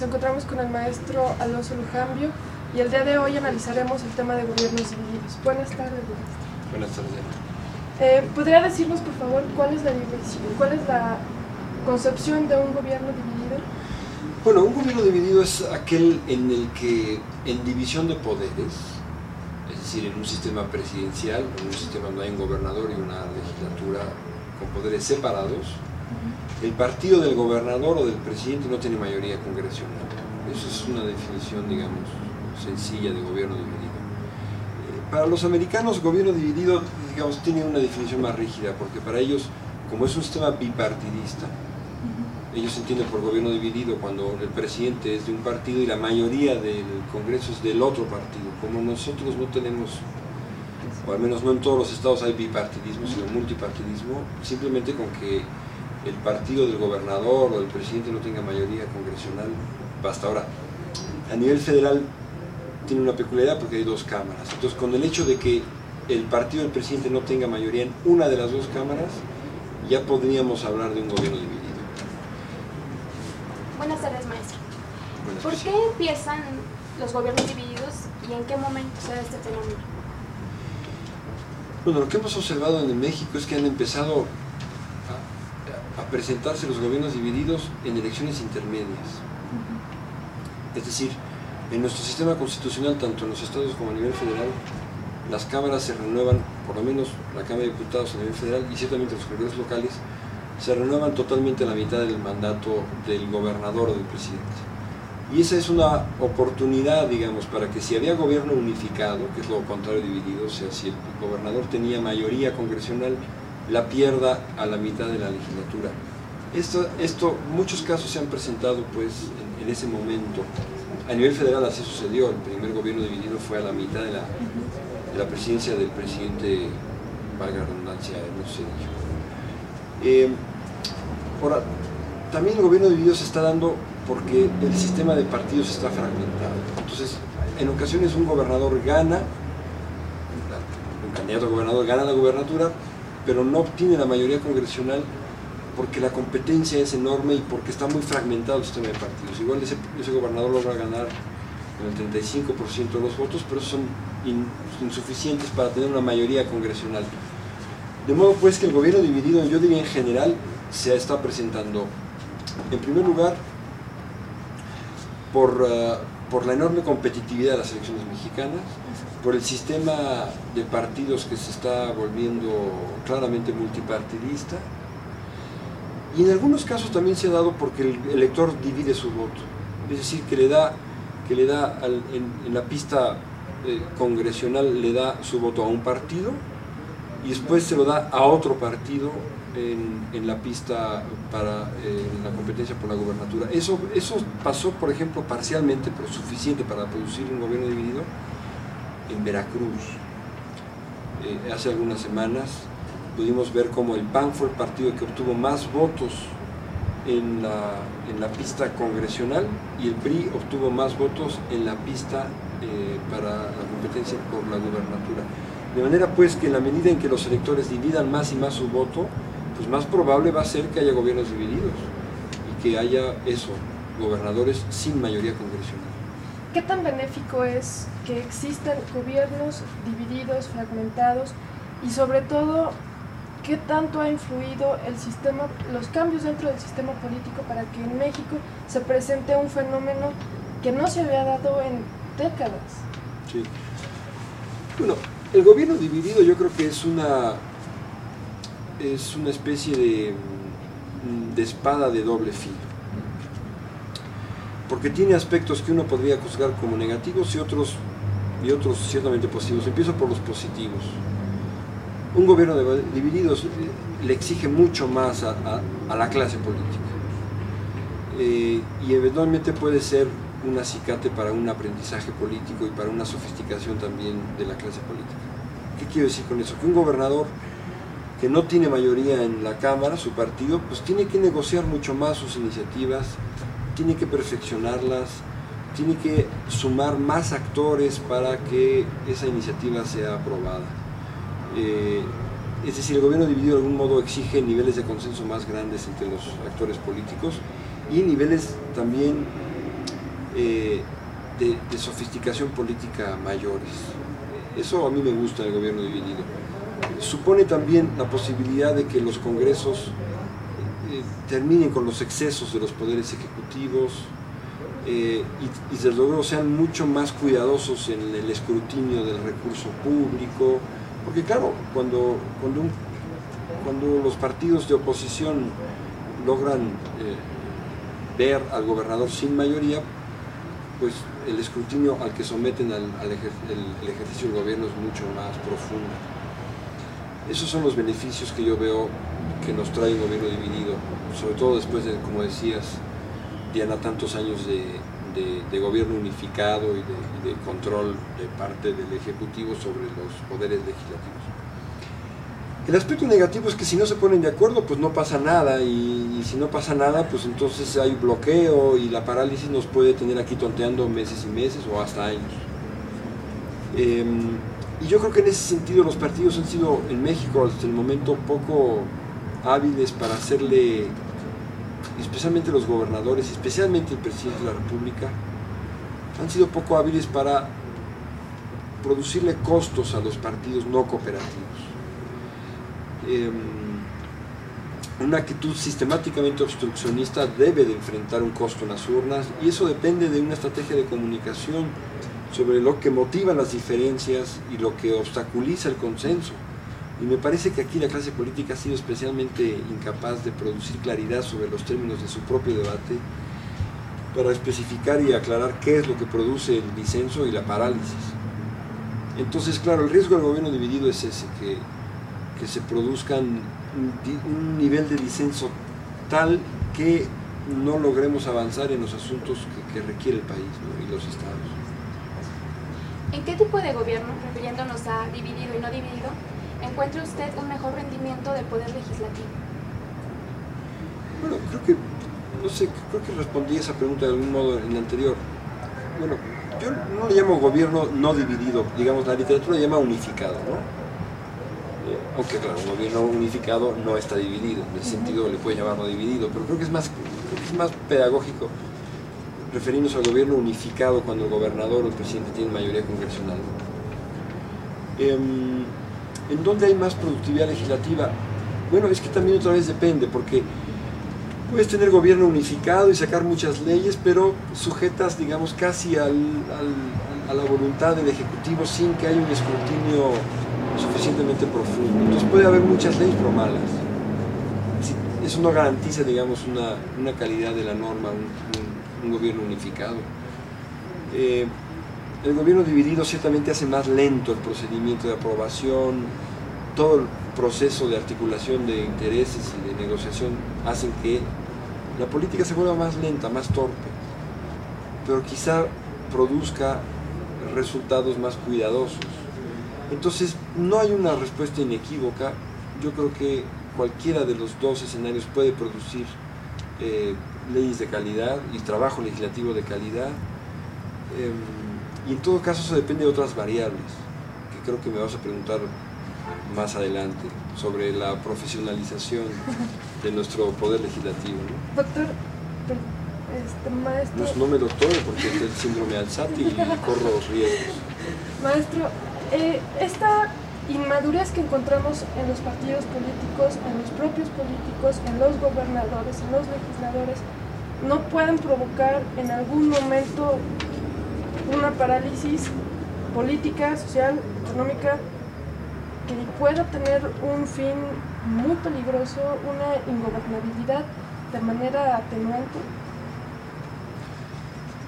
nos encontramos con el maestro Alonso Lujambio y el día de hoy analizaremos el tema de gobiernos divididos. Buenas tardes, maestro. Buenas tardes. Eh, ¿Podría decirnos, por favor, cuál es, la cuál es la concepción de un gobierno dividido? Bueno, un gobierno dividido es aquel en el que en división de poderes, es decir, en un sistema presidencial, en un sistema donde hay un gobernador y una legislatura con poderes separados, el partido del gobernador o del presidente no tiene mayoría congresional. Eso es una definición, digamos, sencilla de gobierno dividido. Eh, para los americanos, gobierno dividido, digamos, tiene una definición más rígida, porque para ellos, como es un sistema bipartidista, ellos entienden por gobierno dividido cuando el presidente es de un partido y la mayoría del Congreso es del otro partido. Como nosotros no tenemos, o al menos no en todos los estados hay bipartidismo, sino multipartidismo, simplemente con que el partido del gobernador o del presidente no tenga mayoría congresional, basta ahora. A nivel federal tiene una peculiaridad porque hay dos cámaras. Entonces, con el hecho de que el partido del presidente no tenga mayoría en una de las dos cámaras, ya podríamos hablar de un gobierno dividido. Buenas tardes, maestro. ¿Por qué empiezan los gobiernos divididos y en qué momento se da este fenómeno? Bueno, lo que hemos observado en México es que han empezado a presentarse los gobiernos divididos en elecciones intermedias. Es decir, en nuestro sistema constitucional, tanto en los estados como a nivel federal, las cámaras se renuevan, por lo menos la Cámara de Diputados a nivel federal y ciertamente los congresos locales, se renuevan totalmente a la mitad del mandato del gobernador o del presidente. Y esa es una oportunidad, digamos, para que si había gobierno unificado, que es lo contrario dividido, o sea, si el gobernador tenía mayoría congresional, la pierda a la mitad de la legislatura. Esto, esto muchos casos se han presentado pues en, ese momento. A nivel federal así sucedió, el primer gobierno dividido fue a la mitad de la, de la presidencia del presidente, valga redundancia, no sé eh, ahora, también el gobierno dividido se está dando porque el sistema de partidos está fragmentado. Entonces, en ocasiones un gobernador gana, un candidato a gobernador gana la gubernatura, pero no obtiene la mayoría congresional porque la competencia es enorme y porque está muy fragmentado el sistema de partidos. Igual ese, gobernador logra ganar el 35% de los votos, pero son insuficientes para tener una mayoría congresional. De modo pues que el gobierno dividido, yo diría en general, se está presentando, en primer lugar, por, uh, por la enorme competitividad de las elecciones mexicanas, por el sistema de partidos que se está volviendo claramente multipartidista. Y en algunos casos también se ha dado porque el elector divide su voto, es decir, que le da, que le da en, la pista eh, congresional le da su voto a un partido y después se lo da a otro partido en, la pista para eh, la competencia por la gubernatura. Eso, eso pasó, por ejemplo, parcialmente, pero suficiente para producir un gobierno dividido en Veracruz. Eh, hace algunas semanas pudimos ver cómo el PAN fue el partido que obtuvo más votos en la, en la pista congresional y el PRI obtuvo más votos en la pista eh, para la competencia por la gubernatura. De manera pues que en la medida en que los electores dividan más y más su voto, pues más probable va a ser que haya gobiernos divididos y que haya eso, gobernadores sin mayoría congresional. ¿Qué tan benéfico es que existan gobiernos divididos, fragmentados y sobre todo qué tanto ha influido el sistema, los cambios dentro del sistema político para que en México se presente un fenómeno que no se había dado en décadas? Sí. Bueno, el gobierno dividido yo creo que es una es una especie de, de espada de doble filo porque tiene aspectos que uno podría juzgar como negativos y otros, y otros ciertamente positivos. Empiezo por los positivos. Un gobierno dividido le exige mucho más a, la clase política eh, y eventualmente puede ser un acicate para un aprendizaje político y para una sofisticación también de la clase política. ¿Qué quiero decir con eso? Que un gobernador que no tiene mayoría en la Cámara, su partido, pues tiene que negociar mucho más sus iniciativas, tiene que perfeccionarlas, tiene que sumar más actores para que esa iniciativa sea aprobada. Eh, es decir, el gobierno dividido de algún modo exige niveles de consenso más grandes entre los actores políticos y niveles también eh, de, sofisticación política mayores. Eso a mí me gusta el gobierno dividido. Supone también la posibilidad de que los congresos terminen con los excesos de los poderes ejecutivos eh, y, desde luego sean mucho más cuidadosos en el escrutinio del recurso público, porque claro, cuando, cuando, los partidos de oposición logran eh, ver al gobernador sin mayoría, pues el escrutinio al que someten al, ejercicio del gobierno es mucho más profundo. Esos son los beneficios que yo veo que nos trae un gobierno dividido, sobre todo después de, como decías, Diana, tantos años de, gobierno unificado y de, control de parte del Ejecutivo sobre los poderes legislativos. El aspecto negativo es que si no se ponen de acuerdo, pues no pasa nada, y, si no pasa nada, pues entonces hay bloqueo y la parálisis nos puede tener aquí tonteando meses y meses o hasta años. Em, y yo creo que en ese sentido los partidos han sido en México hasta el momento poco hábiles para hacerle, especialmente los gobernadores, especialmente el presidente de la República, han sido poco hábiles para producirle costos a los partidos no cooperativos. Em, una actitud sistemáticamente obstruccionista debe de enfrentar un costo en las urnas y eso depende de una estrategia de comunicación sobre lo que motiva las diferencias y lo que obstaculiza el consenso. Y me parece que aquí la clase política ha sido especialmente incapaz de producir claridad sobre los términos de su propio debate para especificar y aclarar qué es lo que produce el disenso y la parálisis. Entonces, claro, el riesgo del gobierno dividido es ese, que que se produzcan un nivel de disenso tal que no logremos avanzar en los asuntos que, requiere el país y los estados. ¿En qué tipo de gobierno, refiriéndonos a dividido y no dividido, encuentra usted un mejor rendimiento del poder legislativo? Bueno, creo que, no sé, creo que respondí esa pregunta de algún modo en el anterior. Bueno, yo no le llamo gobierno no dividido, digamos, la literatura le llama unificado, ¿no? aunque claro, un gobierno unificado no está dividido, en ese sentido le puede llamarlo dividido, pero creo que es más, es más pedagógico referirnos al gobierno unificado cuando el gobernador o el presidente tienen mayoría congresional. Em, ¿En dónde hay más productividad legislativa? Bueno, es que también otra vez depende, porque puedes tener gobierno unificado y sacar muchas leyes, pero sujetas, digamos, casi a la voluntad del Ejecutivo sin que haya un escrutinio suficientemente profundo. Entonces puede haber muchas leyes, pero malas. Eso no garantiza, digamos, una, calidad de la norma, un, gobierno unificado. Eh, el gobierno dividido ciertamente hace más lento el procedimiento de aprobación, todo el proceso de articulación de intereses y de negociación hacen que la política se vuelva más lenta, más torpe, pero quizá produzca resultados más cuidadosos. Entonces, no hay una respuesta inequívoca. Yo creo que cualquiera de los dos escenarios puede producir eh, leyes de calidad y trabajo legislativo de calidad. Em, y en todo caso eso depende de otras variables, que creo que me vas a preguntar más adelante, sobre la profesionalización de nuestro poder legislativo. Doctor, este, maestro... No, no me doctore porque es el síndrome Alzati y corro riesgos. Maestro, eh, esta inmadurez que encontramos en los partidos políticos, en los propios políticos, en los gobernadores, en los legisladores, no pueden provocar en algún momento una parálisis política, social, económica, que pueda tener un fin muy peligroso, una ingobernabilidad de manera atenuante.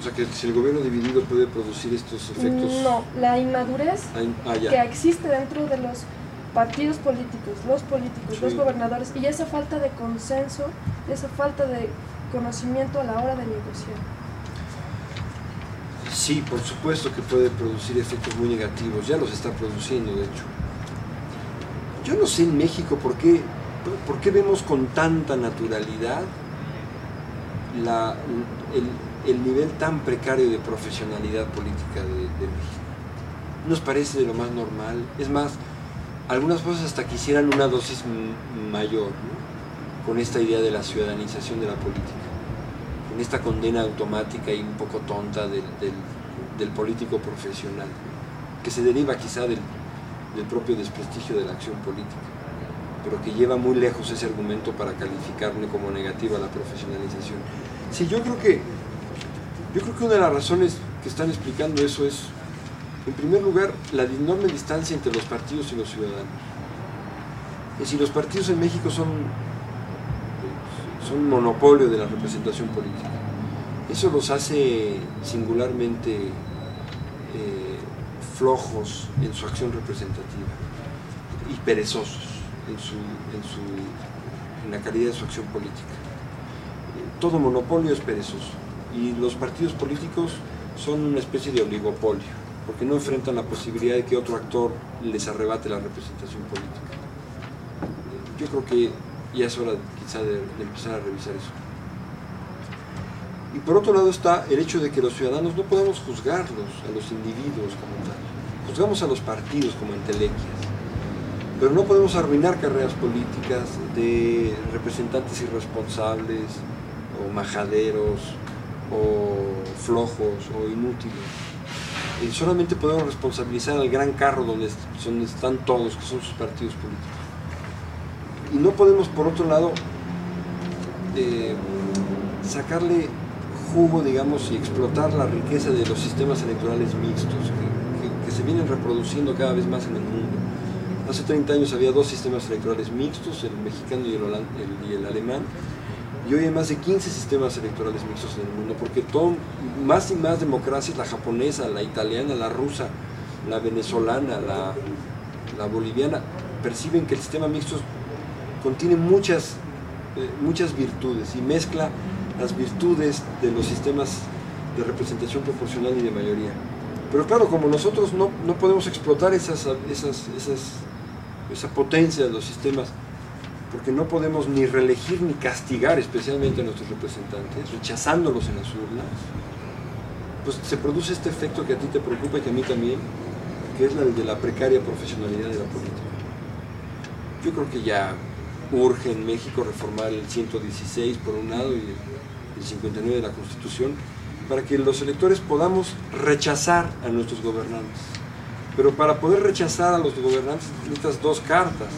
O sea, que si el gobierno dividido puede producir estos efectos... No, la inmadurez ah, que existe dentro de los partidos políticos, los políticos, los gobernadores, y esa falta de consenso, esa falta de conocimiento a la hora de negociar. Sí, por supuesto que puede producir efectos muy negativos, ya los está produciendo de hecho. Yo no sé en México por qué, por qué vemos con tanta naturalidad el nivel tan precario de profesionalidad política de, México. Nos parece de lo más normal. Es más, algunas cosas hasta quisieran una dosis mayor, con esta idea de la ciudadanización de la política. En esta condena automática y un poco tonta del, del, político profesional, que se deriva quizá del, del propio desprestigio de la acción política, pero que lleva muy lejos ese argumento para calificarle como negativa la profesionalización. Sí, yo creo que yo creo que una de las razones que están explicando eso es, en primer lugar, la enorme distancia entre los partidos y los ciudadanos. Es decir, los partidos en México son, son monopolio de la representación política. Eso los hace singularmente eh, flojos en su acción representativa y perezosos en, su, en, su, en la calidad de su acción política. Todo monopolio es perezoso y los partidos políticos son una especie de oligopolio, porque no enfrentan la posibilidad de que otro actor les arrebate la representación política. Yo creo que ya es hora quizá de, empezar a revisar eso. Y por otro lado está el hecho de que los ciudadanos no podemos juzgarlos a los individuos como tal. Juzgamos a los partidos como entelequias, pero no podemos arruinar carreras políticas de representantes irresponsables o majaderos o flojos o inútiles. Y solamente podemos responsabilizar al gran carro donde, están todos, que son sus partidos políticos. Y no podemos, por otro lado, eh, sacarle jugo, digamos, y explotar la riqueza de los sistemas electorales mixtos que, se vienen reproduciendo cada vez más en el mundo. Hace 30 años había dos sistemas electorales mixtos, el mexicano y el, y el alemán, y hoy hay más de 15 sistemas electorales mixtos en el mundo, porque todo, más y más democracias, la japonesa, la italiana, la rusa, la venezolana, la, boliviana, perciben que el sistema mixto contiene muchas, eh, muchas virtudes y mezcla las virtudes de los sistemas de representación proporcional y de mayoría. Pero claro, como nosotros no, podemos explotar esas, esas, esa potencia de los sistemas porque no podemos ni reelegir ni castigar especialmente a nuestros representantes, rechazándolos en las urnas, pues se produce este efecto que a ti te preocupa y que a mí también, que es el de la precaria profesionalidad de la política. Yo creo que ya urge en México reformar el 116 por un lado y el 59 de la Constitución para que los electores podamos rechazar a nuestros gobernantes. Pero para poder rechazar a los gobernantes necesitas dos cartas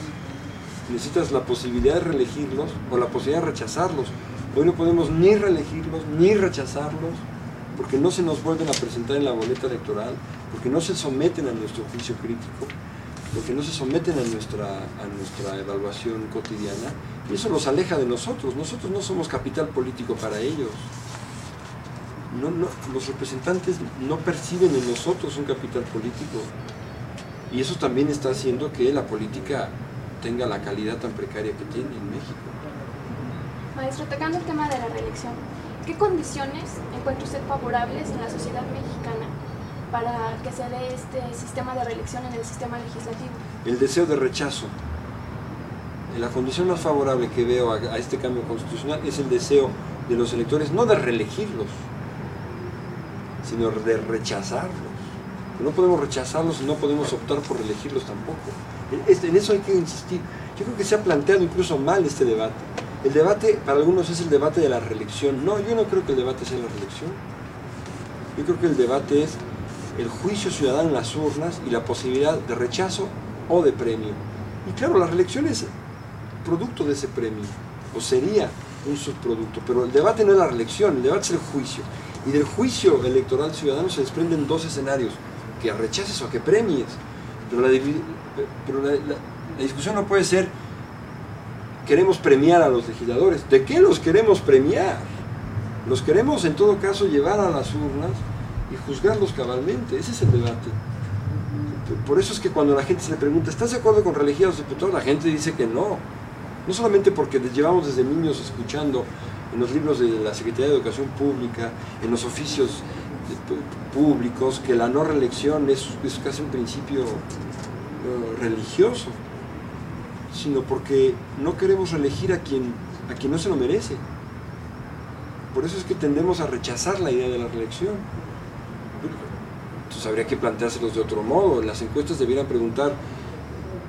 necesitas la posibilidad de reelegirlos o la posibilidad de rechazarlos. Hoy no podemos ni reelegirlos ni rechazarlos porque no se nos vuelven a presentar en la boleta electoral, porque no se someten a nuestro juicio crítico, porque no se someten a nuestra, a nuestra evaluación cotidiana, y eso los aleja de nosotros. Nosotros no somos capital político para ellos. No, no, los representantes no perciben en nosotros un capital político. Y eso también está haciendo que la política tenga la calidad tan precaria que tiene en México. Maestro, tocando el tema de la reelección, ¿qué condiciones encuentra usted favorables en la sociedad mexicana para que se dé este sistema de reelección en el sistema legislativo? El deseo de rechazo. La condición más favorable que veo a, este cambio constitucional es el deseo de los electores no de reelegirlos, sino de rechazarlos. No podemos rechazarlos y no podemos optar por reelegirlos tampoco. En eso hay que insistir. Yo creo que se ha planteado incluso mal este debate. El debate para algunos es el debate de la reelección. No, yo no creo que el debate sea la reelección. Yo creo que el debate es el juicio ciudadano en las urnas y la posibilidad de rechazo o de premio. Y claro, la reelección es producto de ese premio, o sería un subproducto, pero el debate no es la reelección, el debate es el juicio. Y del juicio electoral ciudadano se desprenden dos escenarios, que rechaces o que premies. Pero la, pero la, discusión no puede ser, queremos premiar a los legisladores. ¿De qué los queremos premiar? Los queremos en todo caso llevar a las urnas y juzgarlos cabalmente. Ese es el debate. Por eso es que cuando la gente se le pregunta, ¿estás de acuerdo con reelegir los diputados? La gente dice que no. No solamente porque les llevamos desde niños escuchando en los libros de la Secretaría de Educación Pública, en los oficios públicos, que la no reelección es, es casi un principio religioso, sino porque no queremos elegir a quien, a quien no se lo merece. Por eso es que tendemos a rechazar la idea de la reelección. Entonces habría que planteárselos de otro modo. Las encuestas debieran preguntar,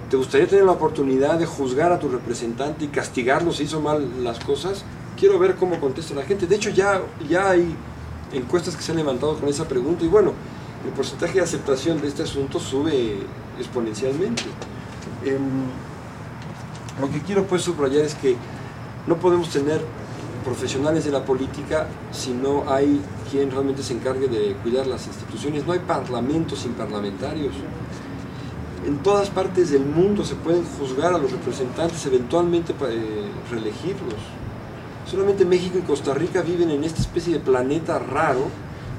¿te gustaría tener la oportunidad de juzgar a tu representante y castigarlo si hizo mal las cosas? quiero ver cómo contesta la gente. De hecho, ya, ya hay encuestas que se han levantado con esa pregunta y bueno, el porcentaje de aceptación de este asunto sube exponencialmente. Em, lo que quiero pues subrayar es que no podemos tener profesionales de la política si no hay quien realmente se encargue de cuidar las instituciones. No hay parlamentos sin parlamentarios. En todas partes del mundo se pueden juzgar a los representantes, eventualmente para eh, reelegirlos. Solamente México y Costa Rica viven en esta especie de planeta raro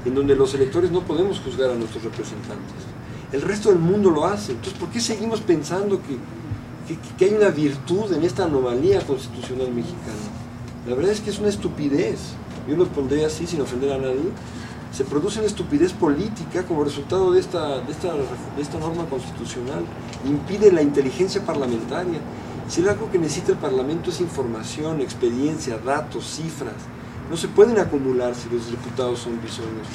en donde los electores no podemos juzgar a nuestros representantes. El resto del mundo lo hace. Entonces, ¿por qué seguimos pensando que, que hay una virtud en esta anomalía constitucional mexicana? La verdad es que es una estupidez. Yo lo pondré así sin ofender a nadie. Se produce una estupidez política como resultado de esta, de esta, de esta norma constitucional. Impide la inteligencia parlamentaria. Si algo que necesita el Parlamento es información, experiencia, datos, cifras. No se pueden acumular si los diputados son bisoños.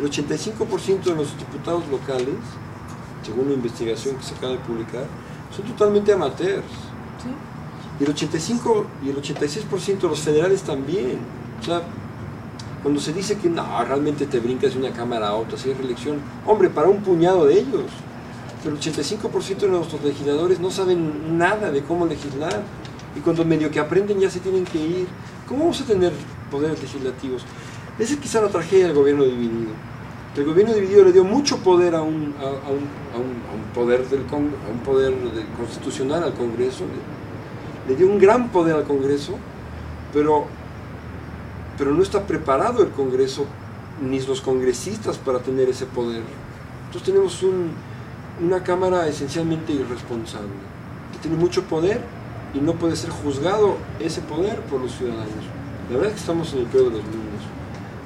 El 85% de los diputados locales, según una investigación que se acaba de publicar, son totalmente amateurs. ¿Sí? Y el 85 y el 86% de los federales también. O sea, cuando se dice que no, realmente te brincas de una cámara a otra, si es reelección, hombre, para un puñado de ellos. Pero el 85% de nuestros legisladores no saben nada de cómo legislar. Y cuando medio que aprenden ya se tienen que ir. ¿Cómo vamos a tener poderes legislativos? Esa es quizá la tragedia del gobierno dividido. El gobierno dividido le dio mucho poder a un, a, un, a un, poder, del, a un poder constitucional al Congreso, le dio un gran poder al Congreso, pero, pero no está preparado el Congreso ni los congresistas para tener ese poder. Entonces tenemos una Cámara esencialmente irresponsable, que tiene mucho poder y no puede ser juzgado ese poder por los ciudadanos. La verdad es que estamos en el peor de los mundos.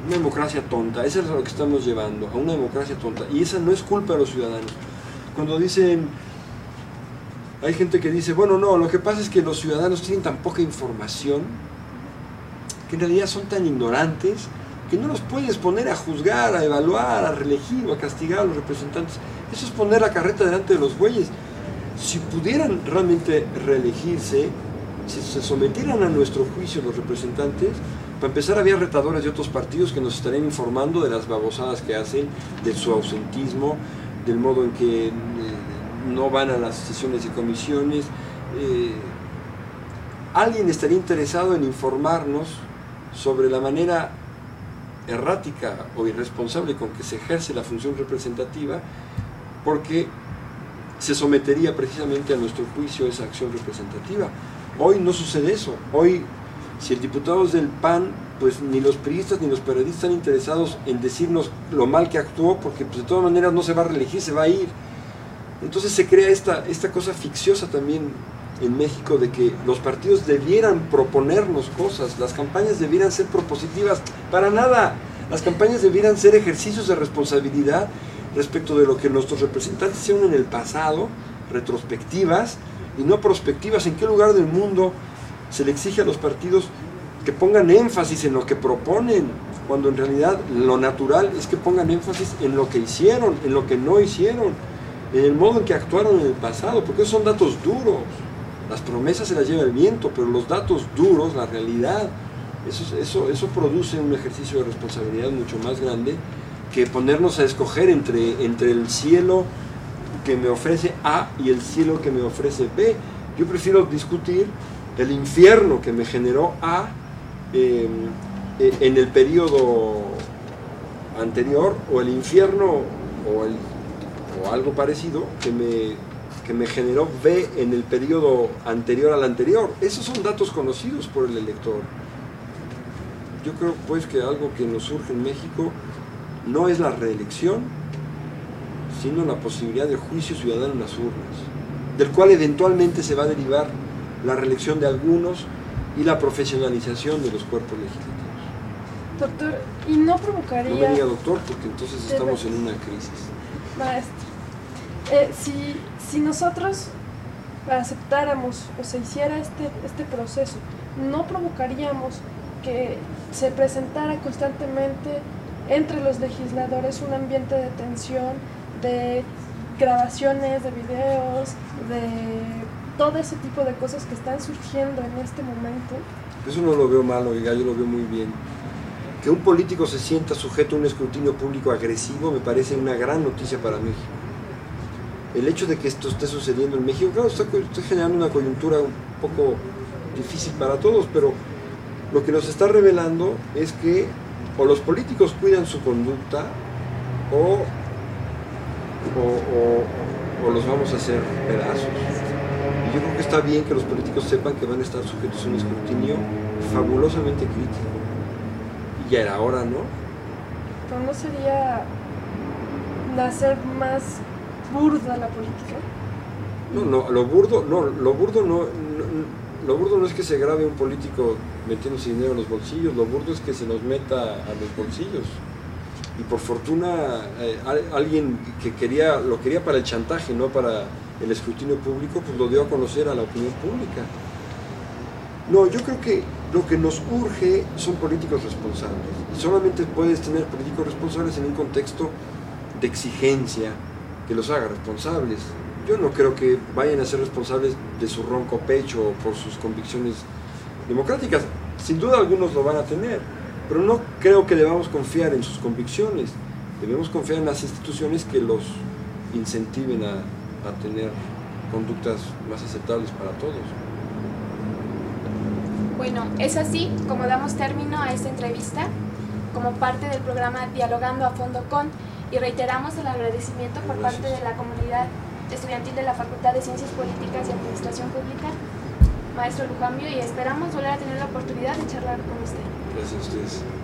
Una democracia tonta, eso es lo que estamos llevando, a una democracia tonta. Y esa no es culpa de los ciudadanos. Cuando dicen hay gente que dice, bueno, no, lo que pasa es que los ciudadanos tienen tan poca información que en realidad son tan ignorantes que no los puedes poner a juzgar, a evaluar, a reelegir o a castigar a los representantes. Eso es poner la carreta delante de los bueyes. Si pudieran realmente reelegirse, si se sometieran a nuestro juicio los representantes, para empezar había retadores de otros partidos que nos estarían informando de las babosadas que hacen, de su ausentismo, del modo en que no van a las sesiones de comisiones. Eh, alguien estaría interesado en informarnos sobre la manera errática o irresponsable con que se ejerce la función representativa, porque se sometería precisamente a nuestro juicio esa acción representativa. Hoy no sucede eso. Hoy, si el diputado es del PAN, pues ni los periodistas ni los periodistas están interesados en decirnos lo mal que actuó, porque pues, de todas maneras no se va a reelegir, se va a ir. Entonces se crea esta, esta cosa ficciosa también en México de que los partidos debieran proponernos cosas, las campañas debieran ser propositivas, para nada. Las campañas debieran ser ejercicios de responsabilidad respecto de lo que nuestros representantes hicieron en el pasado, retrospectivas y no prospectivas. ¿En qué lugar del mundo se le exige a los partidos que pongan énfasis en lo que proponen, cuando en realidad lo natural es que pongan énfasis en lo que hicieron, en lo que no hicieron? En el modo en que actuaron en el pasado, porque esos son datos duros. Las promesas se las lleva el viento, pero los datos duros, la realidad, eso, eso, produce un ejercicio de responsabilidad mucho más grande que ponernos a escoger entre, entre el cielo que me ofrece A y el cielo que me ofrece B. Yo prefiero discutir el infierno que me generó A em, e, en el periodo anterior o el infierno o el o algo parecido que me, que me generó B en el periodo anterior al anterior. Esos son datos conocidos por el elector. Yo creo pues que algo que nos surge en México no es la reelección, sino la posibilidad de juicio ciudadano en las urnas, del cual eventualmente se va a derivar la reelección de algunos y la profesionalización de los cuerpos legislativos. Doctor, ¿y no provocaría... No diga doctor, porque entonces estamos en una crisis. Maestro, eh, si, si nosotros aceptáramos o se hiciera este, este proceso, no provocaríamos que se presentara constantemente entre los legisladores un ambiente de tensión, de grabaciones de videos, de todo ese tipo de cosas que están surgiendo en este momento Eso no lo veo mal, oiga, yo lo veo muy bien. Que un político se sienta sujeto a un escrutinio público agresivo me parece una gran noticia para México. El hecho de que esto esté sucediendo en México, claro, está, generando una coyuntura un poco difícil para todos, pero lo que nos está revelando es que o los políticos cuidan su conducta o, o, los vamos a hacer pedazos. Y yo creo que está bien que los políticos sepan que van a estar sujetos a un escrutinio fabulosamente crítico. Y ya era hora, ¿no? No sería nacer más burda la política. No, no, lo burdo, no, lo burdo no lo burdo no es que se grabe un político metiéndose dinero en los bolsillos, lo burdo es que se nos meta a los bolsillos. Y por fortuna eh, alguien que quería, lo quería para el chantaje, no para el escrutinio público, pues lo dio a conocer a la opinión pública. No, yo creo que lo que nos urge son políticos responsables. Y solamente puedes tener políticos responsables en un contexto de exigencia que los haga responsables yo no creo que vayan a ser responsables de su ronco pecho o por sus convicciones democráticas. Sin duda algunos lo van a tener, pero no creo que debamos confiar en sus convicciones. Debemos confiar en las instituciones que los incentiven a, a tener conductas más aceptables para todos. Bueno, es así como damos término a esta entrevista como parte del programa Dialogando a Fondo con y reiteramos el agradecimiento por parte de la comunidad estudiantil de la Facultad de Ciencias Políticas y Administración Pública, maestro Lujambio, y esperamos volver a tener la oportunidad de charlar con usted. Gracias a ustedes.